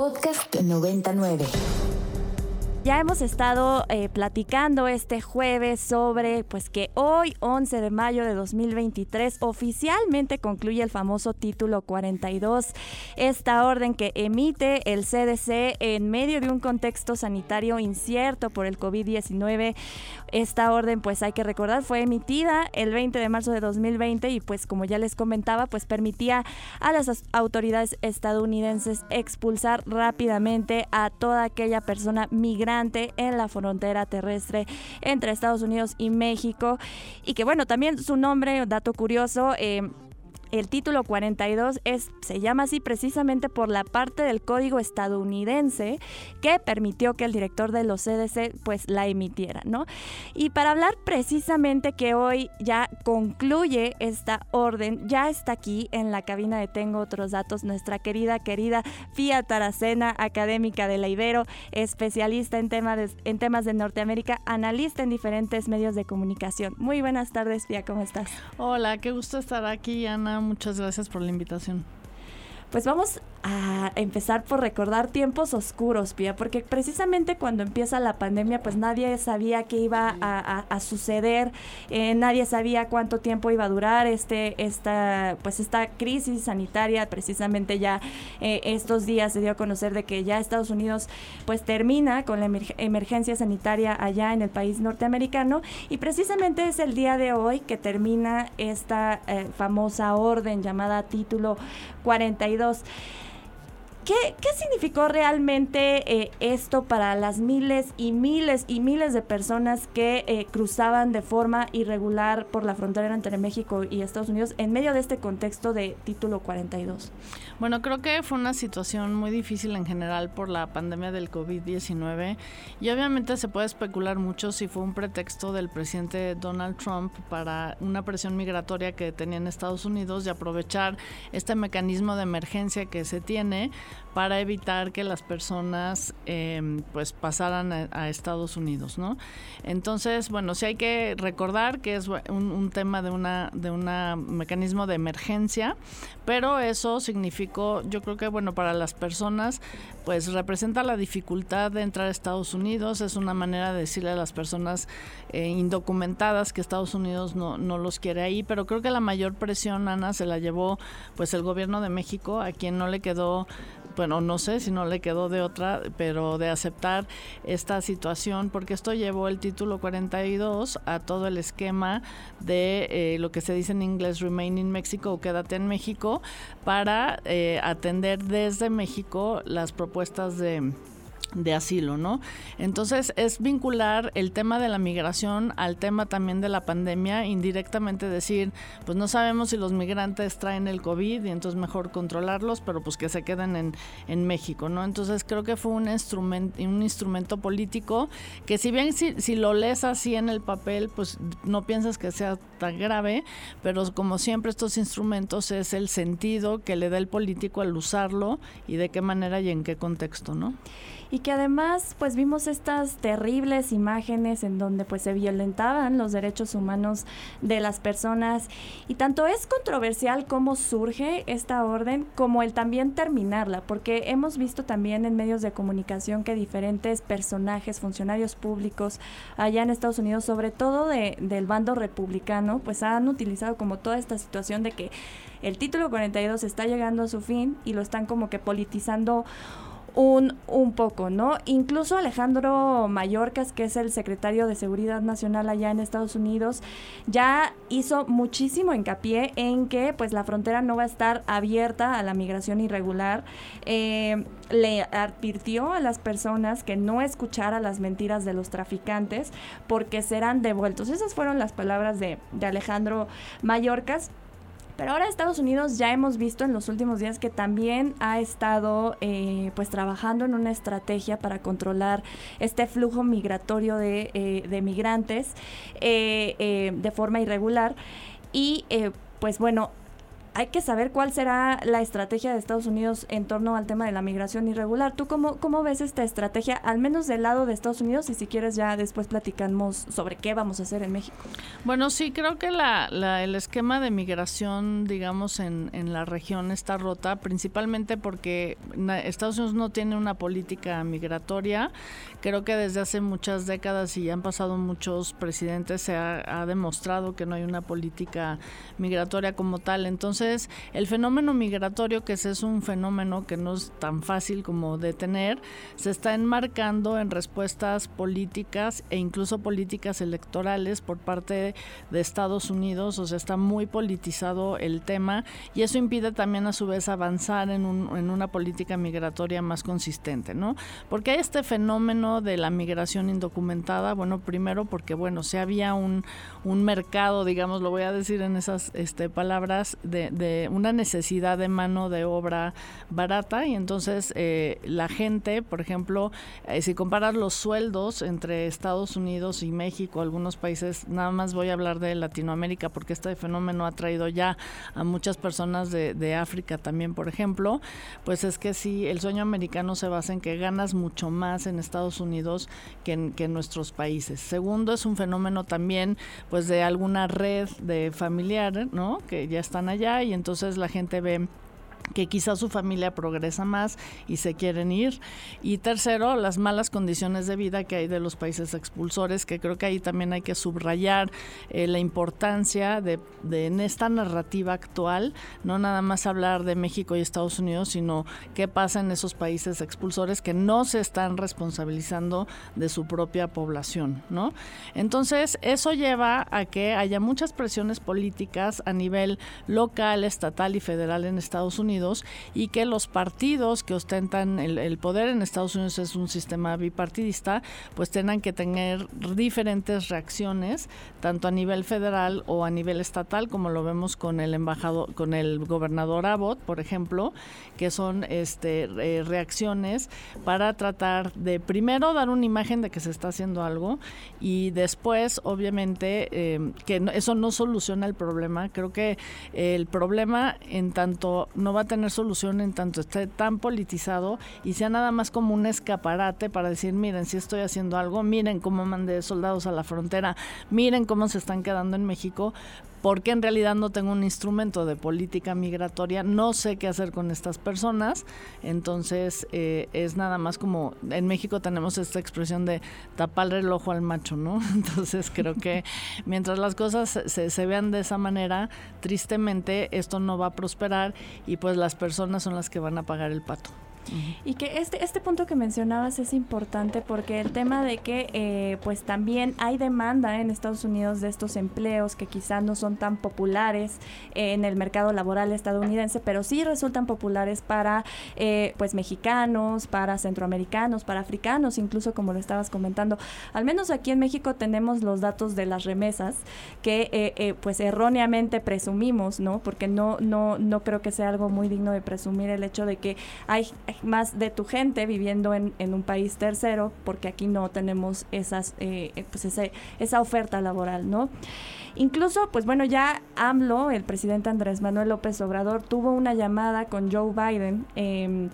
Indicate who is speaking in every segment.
Speaker 1: Podcast 99.
Speaker 2: Ya hemos estado eh, platicando este jueves sobre pues que hoy 11 de mayo de 2023 oficialmente concluye el famoso título 42, esta orden que emite el CDC en medio de un contexto sanitario incierto por el COVID-19. Esta orden pues hay que recordar fue emitida el 20 de marzo de 2020 y pues como ya les comentaba pues permitía a las autoridades estadounidenses expulsar rápidamente a toda aquella persona migrante en la frontera terrestre entre Estados Unidos y México. Y que bueno, también su nombre, dato curioso, eh, el título 42 es, se llama así precisamente por la parte del código estadounidense que permitió que el director de los CDC pues la emitiera, ¿no? Y para hablar precisamente que hoy ya concluye esta orden, ya está aquí en la cabina de Tengo Otros Datos nuestra querida, querida Fia Taracena, académica de la Ibero, especialista en, temas en temas de Norteamérica, analista en diferentes medios de comunicación. Muy buenas tardes, Fia, ¿cómo estás?
Speaker 3: Hola, qué gusto estar aquí, Ana muchas gracias por la invitación.
Speaker 2: Pues vamos empezar por recordar tiempos oscuros, Pia, porque precisamente cuando empieza la pandemia, pues nadie sabía qué iba a, suceder, eh, nadie sabía cuánto tiempo iba a durar este, esta, pues esta crisis sanitaria. Precisamente ya eh, estos días se dio a conocer de que ya Estados Unidos, pues termina con la emergencia sanitaria allá en el país norteamericano y precisamente es el día de hoy que termina esta eh, famosa orden llamada Título 42. ¿Qué, significó realmente eh, esto para las miles y miles y miles de personas que eh, cruzaban de forma irregular por la frontera entre México y Estados Unidos en medio de este contexto de título 42?
Speaker 3: Bueno, creo que fue una situación muy difícil en general por la pandemia del COVID-19 y obviamente se puede especular mucho si fue un pretexto del presidente Donald Trump para una presión migratoria que tenía en Estados Unidos y aprovechar este mecanismo de emergencia que se tiene para evitar que las personas em, pues pasaran a, Estados Unidos, ¿no? Entonces, bueno, sí hay que recordar que es un, tema de una de un mecanismo de emergencia, pero eso significó, yo creo que bueno para las personas, pues representa la dificultad de entrar a Estados Unidos, es una manera de decirle a las personas eh, indocumentadas que Estados Unidos no, no los quiere ahí, pero creo que la mayor presión, Ana, se la llevó pues el gobierno de México, a quien no le quedó bueno, no sé si no le quedó de otra, pero de aceptar esta situación, porque esto llevó el título 42 a todo el esquema de eh, lo que se dice en inglés Remain in Mexico o Quédate en México, para eh, atender desde México las propuestas de de asilo, ¿no? Entonces es vincular el tema de la migración al tema también de la pandemia, indirectamente decir, pues no sabemos si los migrantes traen el COVID y entonces mejor controlarlos, pero pues que se queden en, en México, ¿no? Entonces creo que fue un instrumento, político que si bien si, si lo lees así en el papel, pues no piensas que sea tan grave, pero como siempre estos instrumentos es el sentido que le da el político al usarlo y de qué manera y en qué contexto, ¿no?
Speaker 2: Y que además pues vimos estas terribles imágenes en donde pues se violentaban los derechos humanos de las personas. Y tanto es controversial cómo surge esta orden como el también terminarla porque hemos visto también en medios de comunicación que diferentes personajes, funcionarios públicos allá en Estados Unidos, sobre todo de, del bando republicano, pues han utilizado como toda esta situación de que el título 42 está llegando a su fin y lo están como que politizando un, un poco, ¿no? Incluso Alejandro Mayorkas, que es el secretario de Seguridad Nacional allá en Estados Unidos, ya hizo muchísimo hincapié en que pues la frontera no va a estar abierta a la migración irregular. Eh, le advirtió a las personas que no escuchara las mentiras de los traficantes porque serán devueltos. Esas fueron las palabras de, de Alejandro Mayorkas. Pero ahora Estados Unidos ya hemos visto en los últimos días que también ha estado eh, pues trabajando en una estrategia para controlar este flujo migratorio de, eh, migrantes eh, de forma irregular. Y pues bueno, hay que saber cuál será la estrategia de Estados Unidos en torno al tema de la migración irregular. ¿Tú cómo, cómo ves esta estrategia, al menos del lado de Estados Unidos? Y si quieres ya después platicamos sobre qué vamos a hacer en México.
Speaker 3: Bueno, sí, creo que la, el esquema de migración, digamos, en, en la región está rota, principalmente porque Estados Unidos no tiene una política migratoria. Creo que desde hace muchas décadas y han pasado muchos presidentes se ha demostrado que no hay una política migratoria como tal. Entonces, entonces, el fenómeno migratorio, que ese es un fenómeno que no es tan fácil como detener, se está enmarcando en respuestas políticas e incluso políticas electorales por parte de Estados Unidos, o sea, está muy politizado el tema y eso impide también a su vez avanzar en, en una política migratoria más consistente, ¿no? Porque hay este fenómeno de la migración indocumentada, bueno, primero porque, bueno, si había un, un mercado, digamos, lo voy a decir en esas este, palabras, de, de, una necesidad de mano de obra barata y entonces eh, la gente, por ejemplo, eh, si comparas los sueldos entre Estados Unidos y México, algunos países, nada más voy a hablar de Latinoamérica porque este fenómeno ha traído ya a muchas personas de, de África también, por ejemplo, pues es que sí, el sueño americano se basa en que ganas mucho más en Estados Unidos que en, que nuestros países. Segundo, es un fenómeno también pues de alguna red de familiar, ¿no? Que ya están allá y entonces la gente ve que quizás su familia progresa más y se quieren ir. Y tercero, las malas condiciones de vida que hay de los países expulsores, que creo que ahí también hay que subrayar eh, la importancia de, de, en esta narrativa actual, no nada más hablar de México y Estados Unidos, sino qué pasa en esos países expulsores que no se están responsabilizando de su propia población, ¿no? Entonces, eso lleva a que haya muchas presiones políticas a nivel local, estatal y federal en Estados Unidos y que los partidos que ostentan el, poder en Estados Unidos es un sistema bipartidista, pues tengan que tener diferentes reacciones, tanto a nivel federal o a nivel estatal, como lo vemos con el embajador, con el gobernador Abbott, por ejemplo, que son este reacciones para tratar de primero dar una imagen de que se está haciendo algo y después, obviamente, eh, que eso no soluciona el problema. Creo que el problema en tanto no va a tener solución en tanto esté tan politizado y sea nada más como un escaparate para decir, miren, si estoy haciendo algo, miren cómo mandé soldados a la frontera, miren cómo se están quedando en México, porque en realidad no tengo un instrumento de política migratoria, no sé qué hacer con estas personas, entonces eh, es nada más como, en México tenemos esta expresión de tapar el ojo al macho, ¿no? Entonces creo que mientras las cosas se, se vean de esa manera, tristemente esto no va a prosperar y pues las personas son las que van a pagar el pato.
Speaker 2: Y que este, este punto que mencionabas es importante porque el tema de que eh, pues también hay demanda en Estados Unidos de estos empleos que quizás no son tan populares en el mercado laboral estadounidense, pero sí resultan populares para eh, pues mexicanos, para centroamericanos, para africanos, incluso como lo estabas comentando. Al menos aquí en México tenemos los datos de las remesas que eh, pues erróneamente presumimos, ¿no? Porque no, no, no creo que sea algo muy digno de presumir el hecho de que hay más de tu gente viviendo en, en un país tercero, porque aquí no tenemos esas, eh, eh, pues ese, esa oferta laboral, ¿no? Incluso, pues bueno, ya AMLO, el presidente Andrés Manuel López Obrador, tuvo una llamada con Joe Biden. Eh,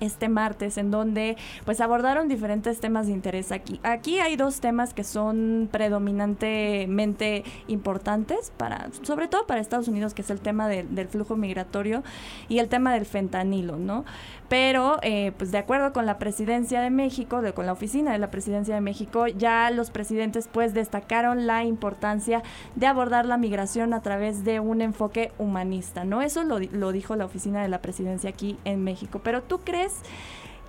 Speaker 2: este martes en donde pues abordaron diferentes temas de interés aquí. Aquí hay dos temas que son predominantemente importantes para, sobre todo para Estados Unidos, que es el tema del flujo migratorio y el tema del fentanilo, ¿no? Pero eh, pues de acuerdo con la presidencia de México, de, con la oficina de la presidencia de México, ya los presidentes pues destacaron la importancia de abordar la migración a través de un enfoque humanista, ¿no? Eso lo, lo dijo la oficina de la presidencia aquí en México. Pero tú crees this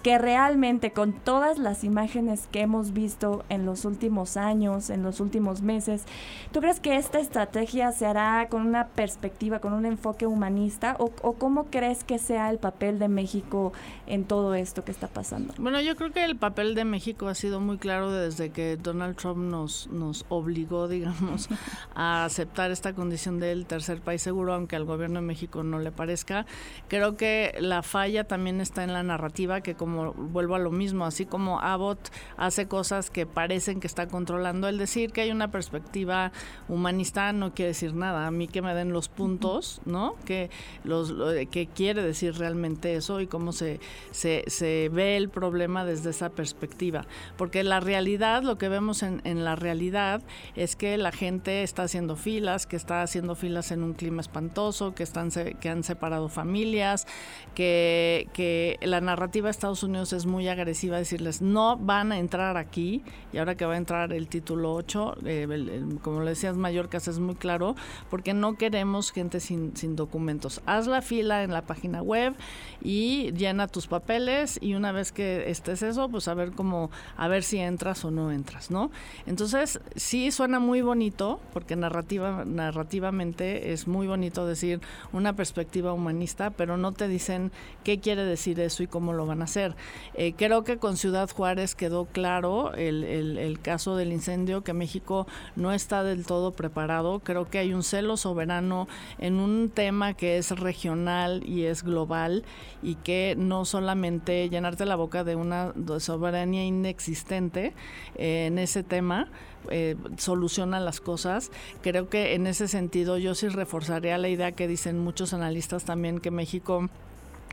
Speaker 2: que realmente con todas las imágenes que hemos visto en los últimos años, en los últimos meses, ¿tú crees que esta estrategia se hará con una perspectiva, con un enfoque humanista o, cómo crees que sea el papel de México en todo esto que está pasando?
Speaker 3: Bueno, yo creo que el papel de México ha sido muy claro desde que Donald Trump nos, nos obligó, digamos, a aceptar esta condición del tercer país seguro, aunque al gobierno de México no le parezca. Creo que la falla también está en la narrativa que como como vuelvo a lo mismo, así como Abbott hace cosas que parecen que está controlando, el decir que hay una perspectiva humanista no quiere decir nada. A mí que me den los puntos, ¿no? Que, los, que quiere decir realmente eso y cómo se, se, se ve el problema desde esa perspectiva. Porque la realidad, lo que vemos en, en la realidad es que la gente está haciendo filas, que está haciendo filas en un clima espantoso, que, están, que han separado familias, que, que la narrativa de Unidos es muy agresiva, decirles no van a entrar aquí, y ahora que va a entrar el título 8, eh, como le decías, Mallorca es muy claro, porque no queremos gente sin, sin documentos. Haz la fila en la página web y llena tus papeles y una vez que estés eso, pues a ver cómo, a ver si entras o no entras, ¿no? Entonces, sí suena muy bonito, porque narrativa, narrativamente es muy bonito decir una perspectiva humanista, pero no te dicen qué quiere decir eso y cómo lo van a hacer. Eh, creo que con Ciudad Juárez quedó claro el, caso del incendio, que México no está del todo preparado. Creo que hay un celo soberano en un tema que es regional y es global y que no solamente llenarte la boca de una soberanía inexistente eh, en ese tema, eh, soluciona las cosas. Creo que en ese sentido yo sí reforzaría la idea que dicen muchos analistas también que México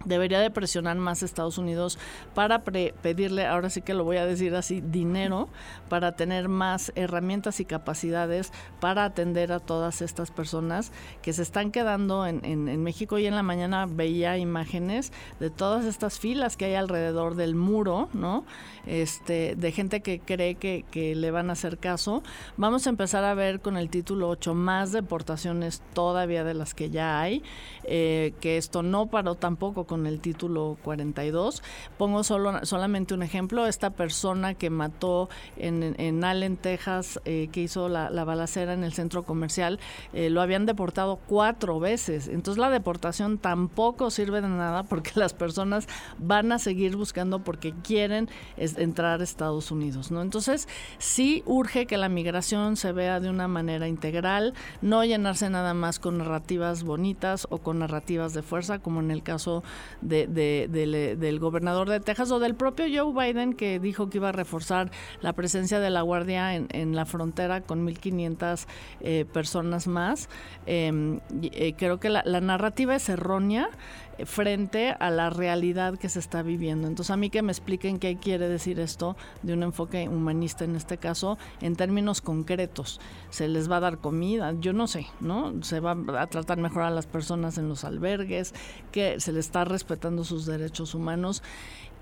Speaker 3: debería de presionar más Estados Unidos para pedirle, ahora sí que lo voy a decir así, dinero para tener más herramientas y capacidades para atender a todas estas personas que se están quedando en, en, México y en la mañana veía imágenes de todas estas filas que hay alrededor del muro, ¿no? Este, de gente que cree que, que le van a hacer caso. Vamos a empezar a ver con el título 8 más deportaciones todavía de las que ya hay, eh, que esto no paró tampoco con el título 42. Pongo solo, solamente un ejemplo, esta persona que mató en, en Allen, Texas, eh, que hizo la, balacera en el centro comercial, eh, lo habían deportado cuatro veces. Entonces la deportación tampoco sirve de nada porque las personas van a seguir buscando porque quieren entrar a Estados Unidos. ¿no? Entonces sí urge que la migración se vea de una manera integral, no llenarse nada más con narrativas bonitas o con narrativas de fuerza, como en el caso de, del gobernador de Texas o del propio Joe Biden que dijo que iba a reforzar la presencia de la Guardia en, la frontera con 1.500 eh, personas más. Em, eh, creo que la narrativa es errónea frente a la realidad que se está viviendo. Entonces a mí que me expliquen qué quiere decir esto de un enfoque humanista en este caso en términos concretos. Se les va a dar comida, yo no sé, ¿no? Se va a tratar mejor a las personas en los albergues, que se les está respetando sus derechos humanos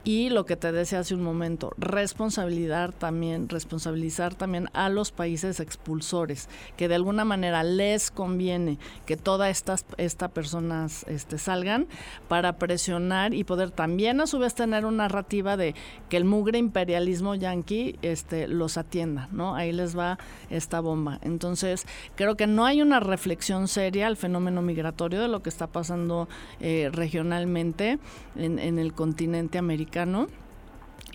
Speaker 3: y lo que te decía hace un momento, responsabilidad también, responsabilizar también a los países expulsores, que de alguna manera les conviene que todas estas esta personas este, salgan para presionar y poder también a su vez tener una narrativa de que el mugre imperialismo yanqui este, los atienda, ¿no? Ahí les va esta bomba. Entonces, creo que no hay una reflexión seria al fenómeno migratorio de lo que está pasando eh, regionalmente en, en el continente americano ¿no?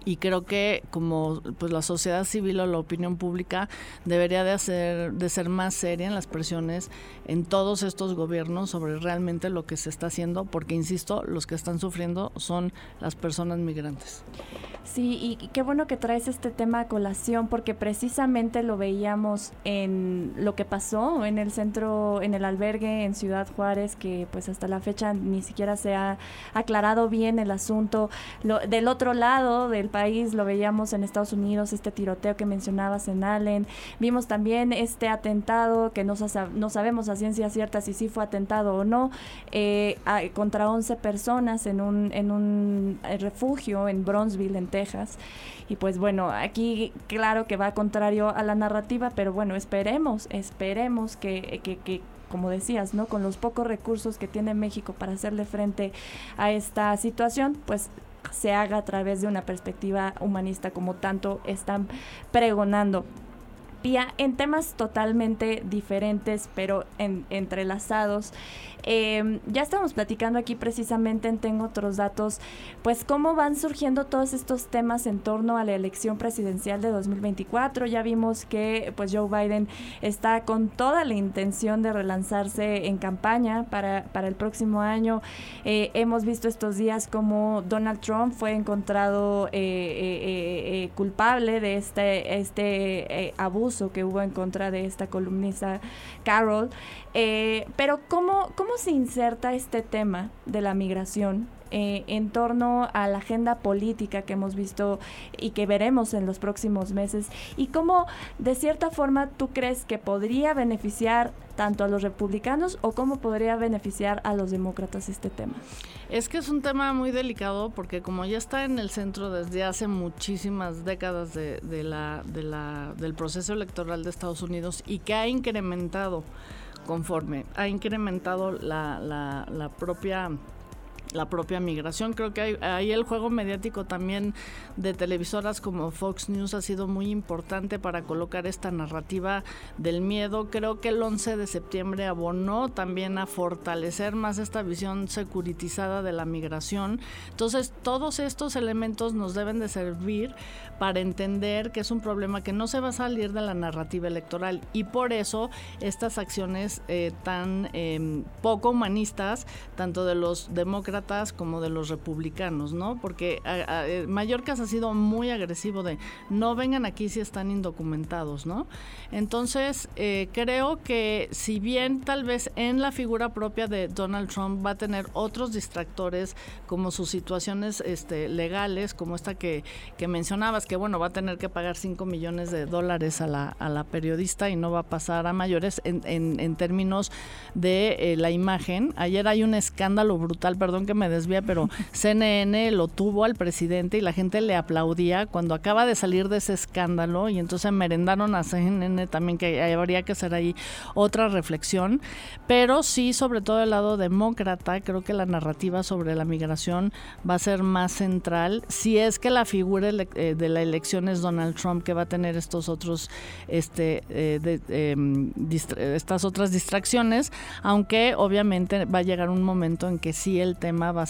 Speaker 3: Y creo que como pues la sociedad civil o la opinión pública debería de hacer de ser más seria en las presiones en todos estos gobiernos sobre realmente lo que se está haciendo porque insisto los que están sufriendo son las personas migrantes
Speaker 2: Sí, y qué bueno que traes este tema a colación porque precisamente lo veíamos en lo que pasó en el centro, en el albergue en Ciudad Juárez, que pues hasta la fecha ni siquiera se ha aclarado bien el asunto. Lo, del otro lado del país lo veíamos en Estados Unidos, este tiroteo que mencionabas en Allen. Vimos también este atentado que no, no sabemos a ciencia cierta si sí fue atentado o no, eh, contra 11 personas en un, en un eh, refugio en Bronzeville, en Texas. Y pues bueno, aquí claro que va contrario a la narrativa, pero bueno, esperemos, esperemos que, que, que como decías, ¿no? Con los pocos recursos que tiene México para hacerle frente a esta situación, pues se haga a través de una perspectiva humanista como tanto están pregonando. En temas totalmente diferentes, pero entrelazados. Em, ya estamos platicando aquí precisamente en Tengo otros datos, pues cómo van surgiendo todos estos temas en torno a la elección presidencial de 2024. Ya vimos que pues Joe Biden está con toda la intención de relanzarse en campaña para, para el próximo año. Eh, hemos visto estos días como Donald Trump fue encontrado eh, eh, culpable de este, este abuso que hubo en contra de esta columnista Carol. pero ¿cómo, ¿cómo se inserta este tema de la migración eh, en torno a la agenda política que hemos visto y que veremos en los próximos meses y cómo de cierta forma tú crees que podría beneficiar tanto a los republicanos o cómo podría beneficiar a los demócratas este tema?
Speaker 3: Es que es un tema muy delicado porque como ya está en el centro desde hace muchísimas décadas de, la, de la, del proceso electoral de Estados Unidos y que ha incrementado conforme ha incrementado la, la propia la propia migración. Creo que ahí el juego mediático también de televisoras como Fox News ha sido muy importante para colocar esta narrativa del miedo. Creo que el 11 de septiembre abonó también a fortalecer más esta visión securitizada de la migración. Entonces, todos estos elementos nos deben de servir para entender que es un problema que no se va a salir de la narrativa electoral y por eso estas acciones eh, tan em, poco humanistas, tanto de los demócratas como de los republicanos, ¿no? Porque eh, Mallorca ha sido muy agresivo de no vengan aquí si están indocumentados, ¿no? Entonces, eh, creo que si bien tal vez en la figura propia de Donald Trump va a tener otros distractores como sus situaciones este, legales, como esta que, que mencionabas, que bueno, va a tener que pagar 5 millones de dólares a la, a la periodista y no va a pasar a mayores en, en, términos de eh, la imagen. Ayer hay un escándalo brutal, perdón que me desvía, pero CNN lo tuvo al presidente y la gente le aplaudía cuando acaba de salir de ese escándalo y entonces merendaron a CNN también que habría que hacer ahí otra reflexión, pero sí sobre todo el lado demócrata, creo que la narrativa sobre la migración va a ser más central. Si es que la figura eh, de la elección es Donald Trump que va a tener estos otros este eh, em, estas otras distracciones, aunque obviamente va a llegar un momento en que sí el tema va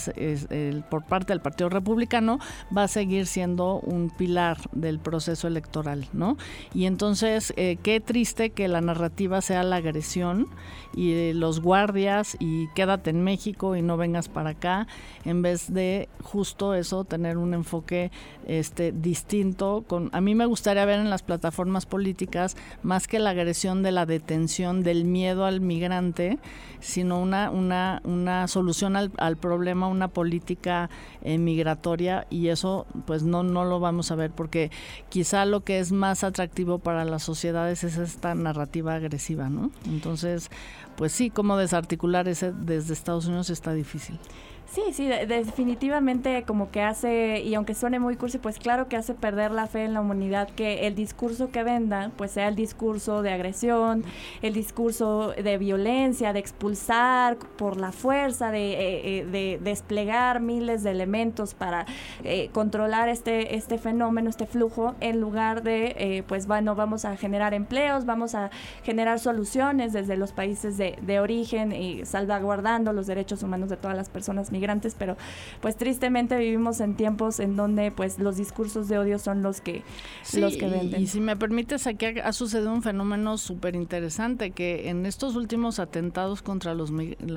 Speaker 3: por parte del Partido Republicano va a seguir siendo un pilar del proceso electoral, ¿no? Y entonces, eh, qué triste que la narrativa sea la agresión y los guardias y quédate en México y no vengas para acá, en vez de justo eso, tener un enfoque este, distinto. Con, a mí me gustaría ver en las plataformas políticas más que la agresión de la detención, del miedo al migrante, sino una, una, una solución al, al problema, una política eh, migratoria y eso pues no, no lo vamos a ver porque quizá lo que es más atractivo para las sociedades es esta narrativa agresiva, ¿no? Entonces, pues sí, cómo desarticular ese desde Estados Unidos está difícil.
Speaker 2: Sí, sí, definitivamente como que hace, y aunque suene muy cursi, pues claro que hace perder la fe en la humanidad que el discurso que venda, pues sea el discurso de agresión, el discurso de violencia, de expulsar por la fuerza, de, eh, eh, de desplegar miles de elementos para eh, controlar este, este fenómeno, este flujo, en lugar de, pues bueno, vamos a generar empleos, vamos a generar soluciones desde los países de, de origen y salvaguardando los derechos humanos de todas las personas migrantes pero pues tristemente vivimos en tiempos en donde pues los discursos de odio son los que, los que venden.
Speaker 3: Y, si me permites, aquí ha, sucedido un fenómeno súper interesante, que en estos últimos atentados contra los,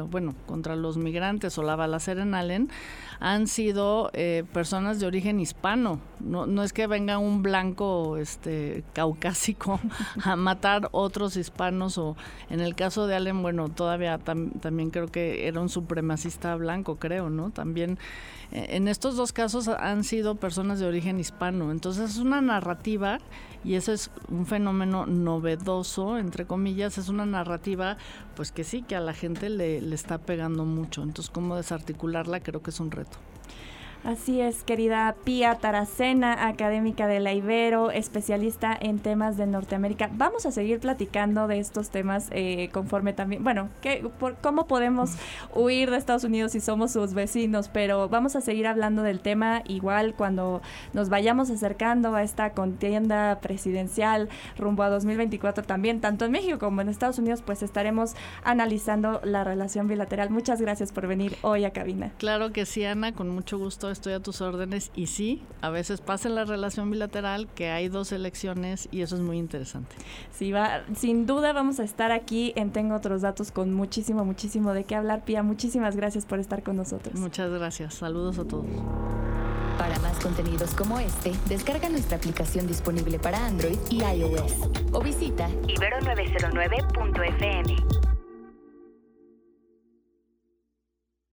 Speaker 3: bueno, contra los migrantes o la balacera en Allen, han sido eh, personas de origen hispano. No, no es que venga un blanco este, caucásico a matar otros hispanos o en el caso de Allen, bueno, todavía también creo que era un supremacista blanco, creo, ¿no? También eh, en estos dos casos han sido personas de origen hispano. Entonces es una narrativa y eso es un fenómeno novedoso, entre comillas, es una narrativa pues que sí, que a la gente le, le está pegando mucho. Entonces, ¿cómo desarticularla? Creo que es un reto.
Speaker 2: Así es, querida Pía Taracena, académica de la Ibero, especialista en temas de Norteamérica. Vamos a seguir platicando de estos temas eh, conforme también, bueno, que, por, cómo podemos huir de Estados Unidos si somos sus vecinos, pero vamos a seguir hablando del tema igual cuando nos vayamos acercando a esta contienda presidencial rumbo a 2024 también, tanto en México como en Estados Unidos, pues estaremos analizando la relación bilateral. Muchas gracias por venir hoy a cabina.
Speaker 3: Claro que sí, Ana, con mucho gusto estoy a tus órdenes y sí, a veces pasa en la relación bilateral que hay dos elecciones y eso es muy interesante.
Speaker 2: Sí, va, sin duda vamos a estar aquí en Tengo otros datos con muchísimo, muchísimo de qué hablar. Pía, muchísimas gracias por estar con nosotros.
Speaker 3: Muchas gracias, saludos a todos.
Speaker 1: Para más contenidos como este, descarga nuestra aplicación disponible para Android y iOS o visita ibero909.fm.